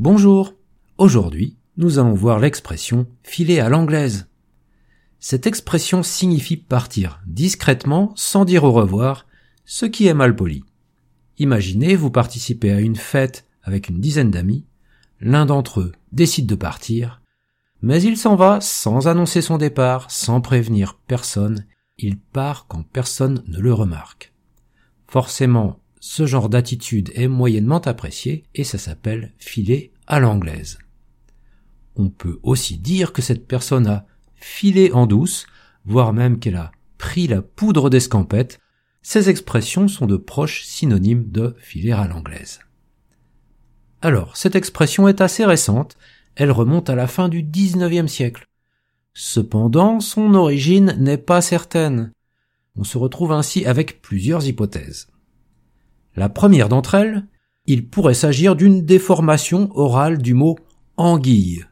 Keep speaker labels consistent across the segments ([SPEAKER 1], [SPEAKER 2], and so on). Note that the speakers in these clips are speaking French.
[SPEAKER 1] Bonjour. Aujourd'hui, nous allons voir l'expression filer à l'anglaise. Cette expression signifie partir discrètement sans dire au revoir, ce qui est mal poli. Imaginez, vous participez à une fête avec une dizaine d'amis, l'un d'entre eux décide de partir, mais il s'en va sans annoncer son départ, sans prévenir personne, il part quand personne ne le remarque. Forcément, ce genre d'attitude est moyennement apprécié et ça s'appelle filer à l'anglaise. On peut aussi dire que cette personne a filé en douce, voire même qu'elle a pris la poudre d'escampette. Ces expressions sont de proches synonymes de filer à l'anglaise. Alors, cette expression est assez récente, elle remonte à la fin du XIXe siècle. Cependant, son origine n'est pas certaine. On se retrouve ainsi avec plusieurs hypothèses. La première d'entre elles, il pourrait s'agir d'une déformation orale du mot anguille.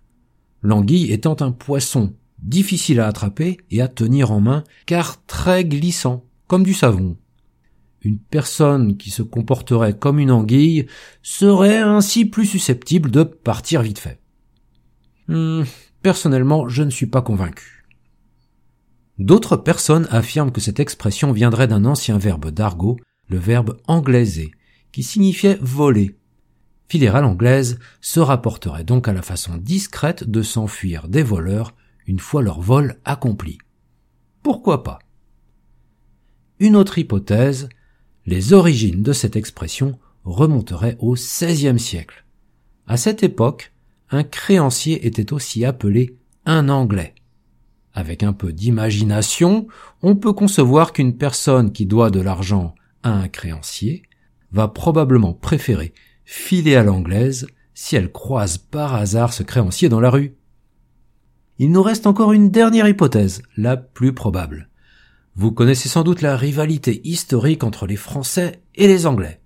[SPEAKER 1] L'anguille étant un poisson difficile à attraper et à tenir en main car très glissant, comme du savon. Une personne qui se comporterait comme une anguille serait ainsi plus susceptible de partir vite fait. Hmm, personnellement, je ne suis pas convaincu. D'autres personnes affirment que cette expression viendrait d'un ancien verbe d'argot, le verbe anglaiser, qui signifiait voler. Filer à l'anglaise se rapporterait donc à la façon discrète de s'enfuir des voleurs une fois leur vol accompli. Pourquoi pas? Une autre hypothèse, les origines de cette expression remonteraient au XVIe siècle. À cette époque, un créancier était aussi appelé un anglais. Avec un peu d'imagination, on peut concevoir qu'une personne qui doit de l'argent un créancier va probablement préférer filer à l'anglaise si elle croise par hasard ce créancier dans la rue. Il nous reste encore une dernière hypothèse, la plus probable. Vous connaissez sans doute la rivalité historique entre les Français et les Anglais.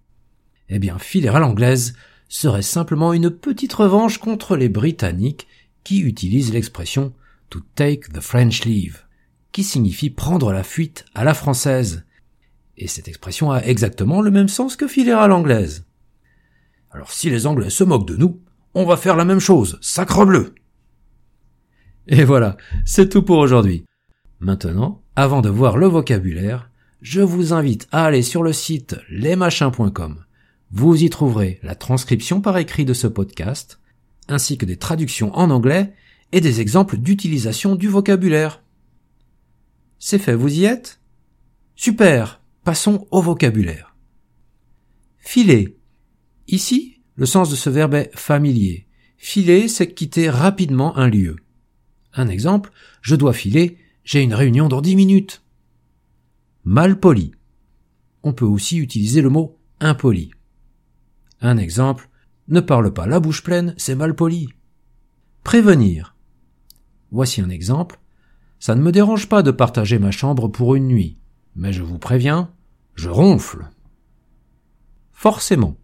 [SPEAKER 1] Eh bien, filer à l'anglaise serait simplement une petite revanche contre les Britanniques qui utilisent l'expression to take the French leave, qui signifie prendre la fuite à la française. Et cette expression a exactement le même sens que filer à l'anglaise. Alors si les Anglais se moquent de nous, on va faire la même chose, sacre bleu. Et voilà, c'est tout pour aujourd'hui. Maintenant, avant de voir le vocabulaire, je vous invite à aller sur le site lesmachins.com. Vous y trouverez la transcription par écrit de ce podcast, ainsi que des traductions en anglais et des exemples d'utilisation du vocabulaire. C'est fait, vous y êtes? Super Passons au vocabulaire. Filer. Ici, le sens de ce verbe est familier. Filer, c'est quitter rapidement un lieu. Un exemple, je dois filer, j'ai une réunion dans dix minutes. Mal poli. On peut aussi utiliser le mot impoli. Un exemple, ne parle pas la bouche pleine, c'est mal poli. Prévenir. Voici un exemple. Ça ne me dérange pas de partager ma chambre pour une nuit, mais je vous préviens, je ronfle. Forcément.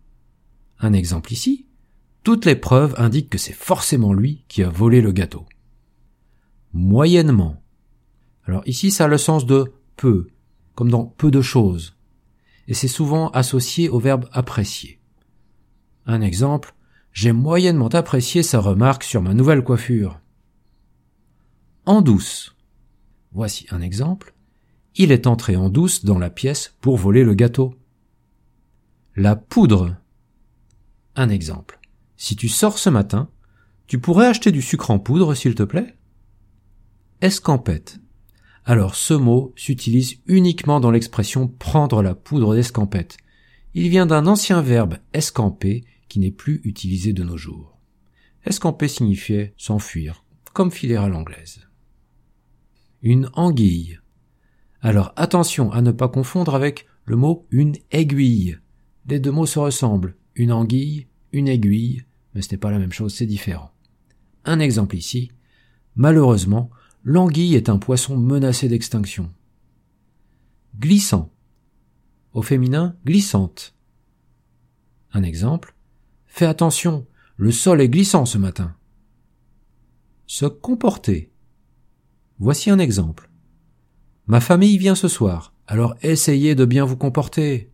[SPEAKER 1] Un exemple ici. Toutes les preuves indiquent que c'est forcément lui qui a volé le gâteau moyennement. Alors ici, ça a le sens de peu, comme dans peu de choses. Et c'est souvent associé au verbe apprécier. Un exemple, j'ai moyennement apprécié sa remarque sur ma nouvelle coiffure. En douce. Voici un exemple. Il est entré en douce dans la pièce pour voler le gâteau. La poudre. Un exemple. Si tu sors ce matin, tu pourrais acheter du sucre en poudre, s'il te plaît? Escampette. Alors ce mot s'utilise uniquement dans l'expression prendre la poudre d'escampette. Il vient d'un ancien verbe escamper qui n'est plus utilisé de nos jours. Escamper signifiait s'enfuir, comme filer à l'anglaise. Une anguille. Alors attention à ne pas confondre avec le mot une aiguille. Les deux mots se ressemblent. Une anguille, une aiguille, mais ce n'est pas la même chose, c'est différent. Un exemple ici. Malheureusement, L'anguille est un poisson menacé d'extinction. Glissant. Au féminin, glissante. Un exemple. Fais attention, le sol est glissant ce matin. Se comporter. Voici un exemple. Ma famille vient ce soir, alors essayez de bien vous comporter.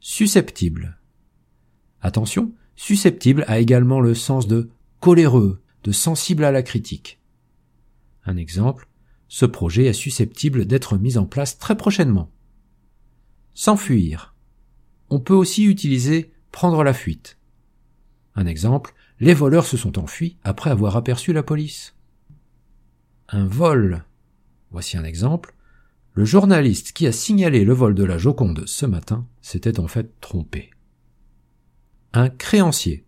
[SPEAKER 1] Susceptible. Attention, Susceptible a également le sens de coléreux, de sensible à la critique. Un exemple, ce projet est susceptible d'être mis en place très prochainement. S'enfuir. On peut aussi utiliser prendre la fuite. Un exemple, les voleurs se sont enfuis après avoir aperçu la police. Un vol. Voici un exemple. Le journaliste qui a signalé le vol de la Joconde ce matin s'était en fait trompé. Un créancier.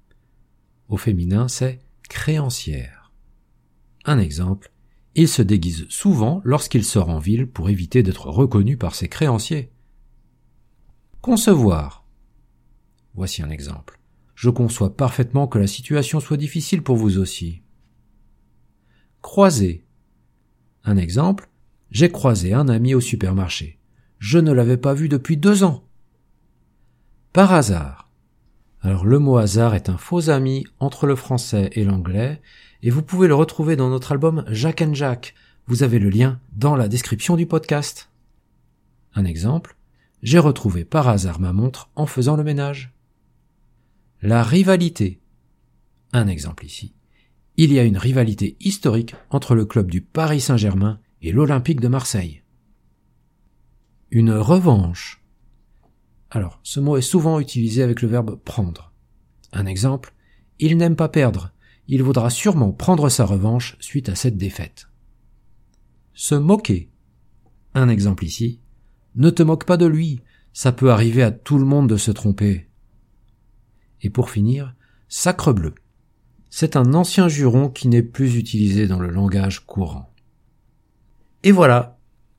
[SPEAKER 1] Au féminin, c'est créancière. Un exemple. Il se déguise souvent lorsqu'il sort en ville pour éviter d'être reconnu par ses créanciers. Concevoir. Voici un exemple. Je conçois parfaitement que la situation soit difficile pour vous aussi. Croiser. Un exemple. J'ai croisé un ami au supermarché. Je ne l'avais pas vu depuis deux ans. Par hasard. Alors le mot hasard est un faux ami entre le français et l'anglais, et vous pouvez le retrouver dans notre album Jack and Jack. Vous avez le lien dans la description du podcast. Un exemple. J'ai retrouvé par hasard ma montre en faisant le ménage. La rivalité. Un exemple ici. Il y a une rivalité historique entre le club du Paris Saint-Germain et l'Olympique de Marseille. Une revanche. Alors, ce mot est souvent utilisé avec le verbe prendre. Un exemple. Il n'aime pas perdre. Il voudra sûrement prendre sa revanche suite à cette défaite. Se moquer. Un exemple ici. Ne te moque pas de lui. Ça peut arriver à tout le monde de se tromper. Et pour finir, sacre bleu. C'est un ancien juron qui n'est plus utilisé dans le langage courant. Et voilà.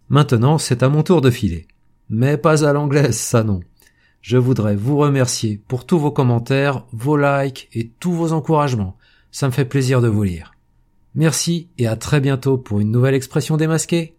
[SPEAKER 1] Maintenant, c'est à mon tour de filer. Mais pas à l'anglaise, ça non. Je voudrais vous remercier pour tous vos commentaires, vos likes et tous vos encouragements. Ça me fait plaisir de vous lire. Merci et à très bientôt pour une nouvelle expression démasquée.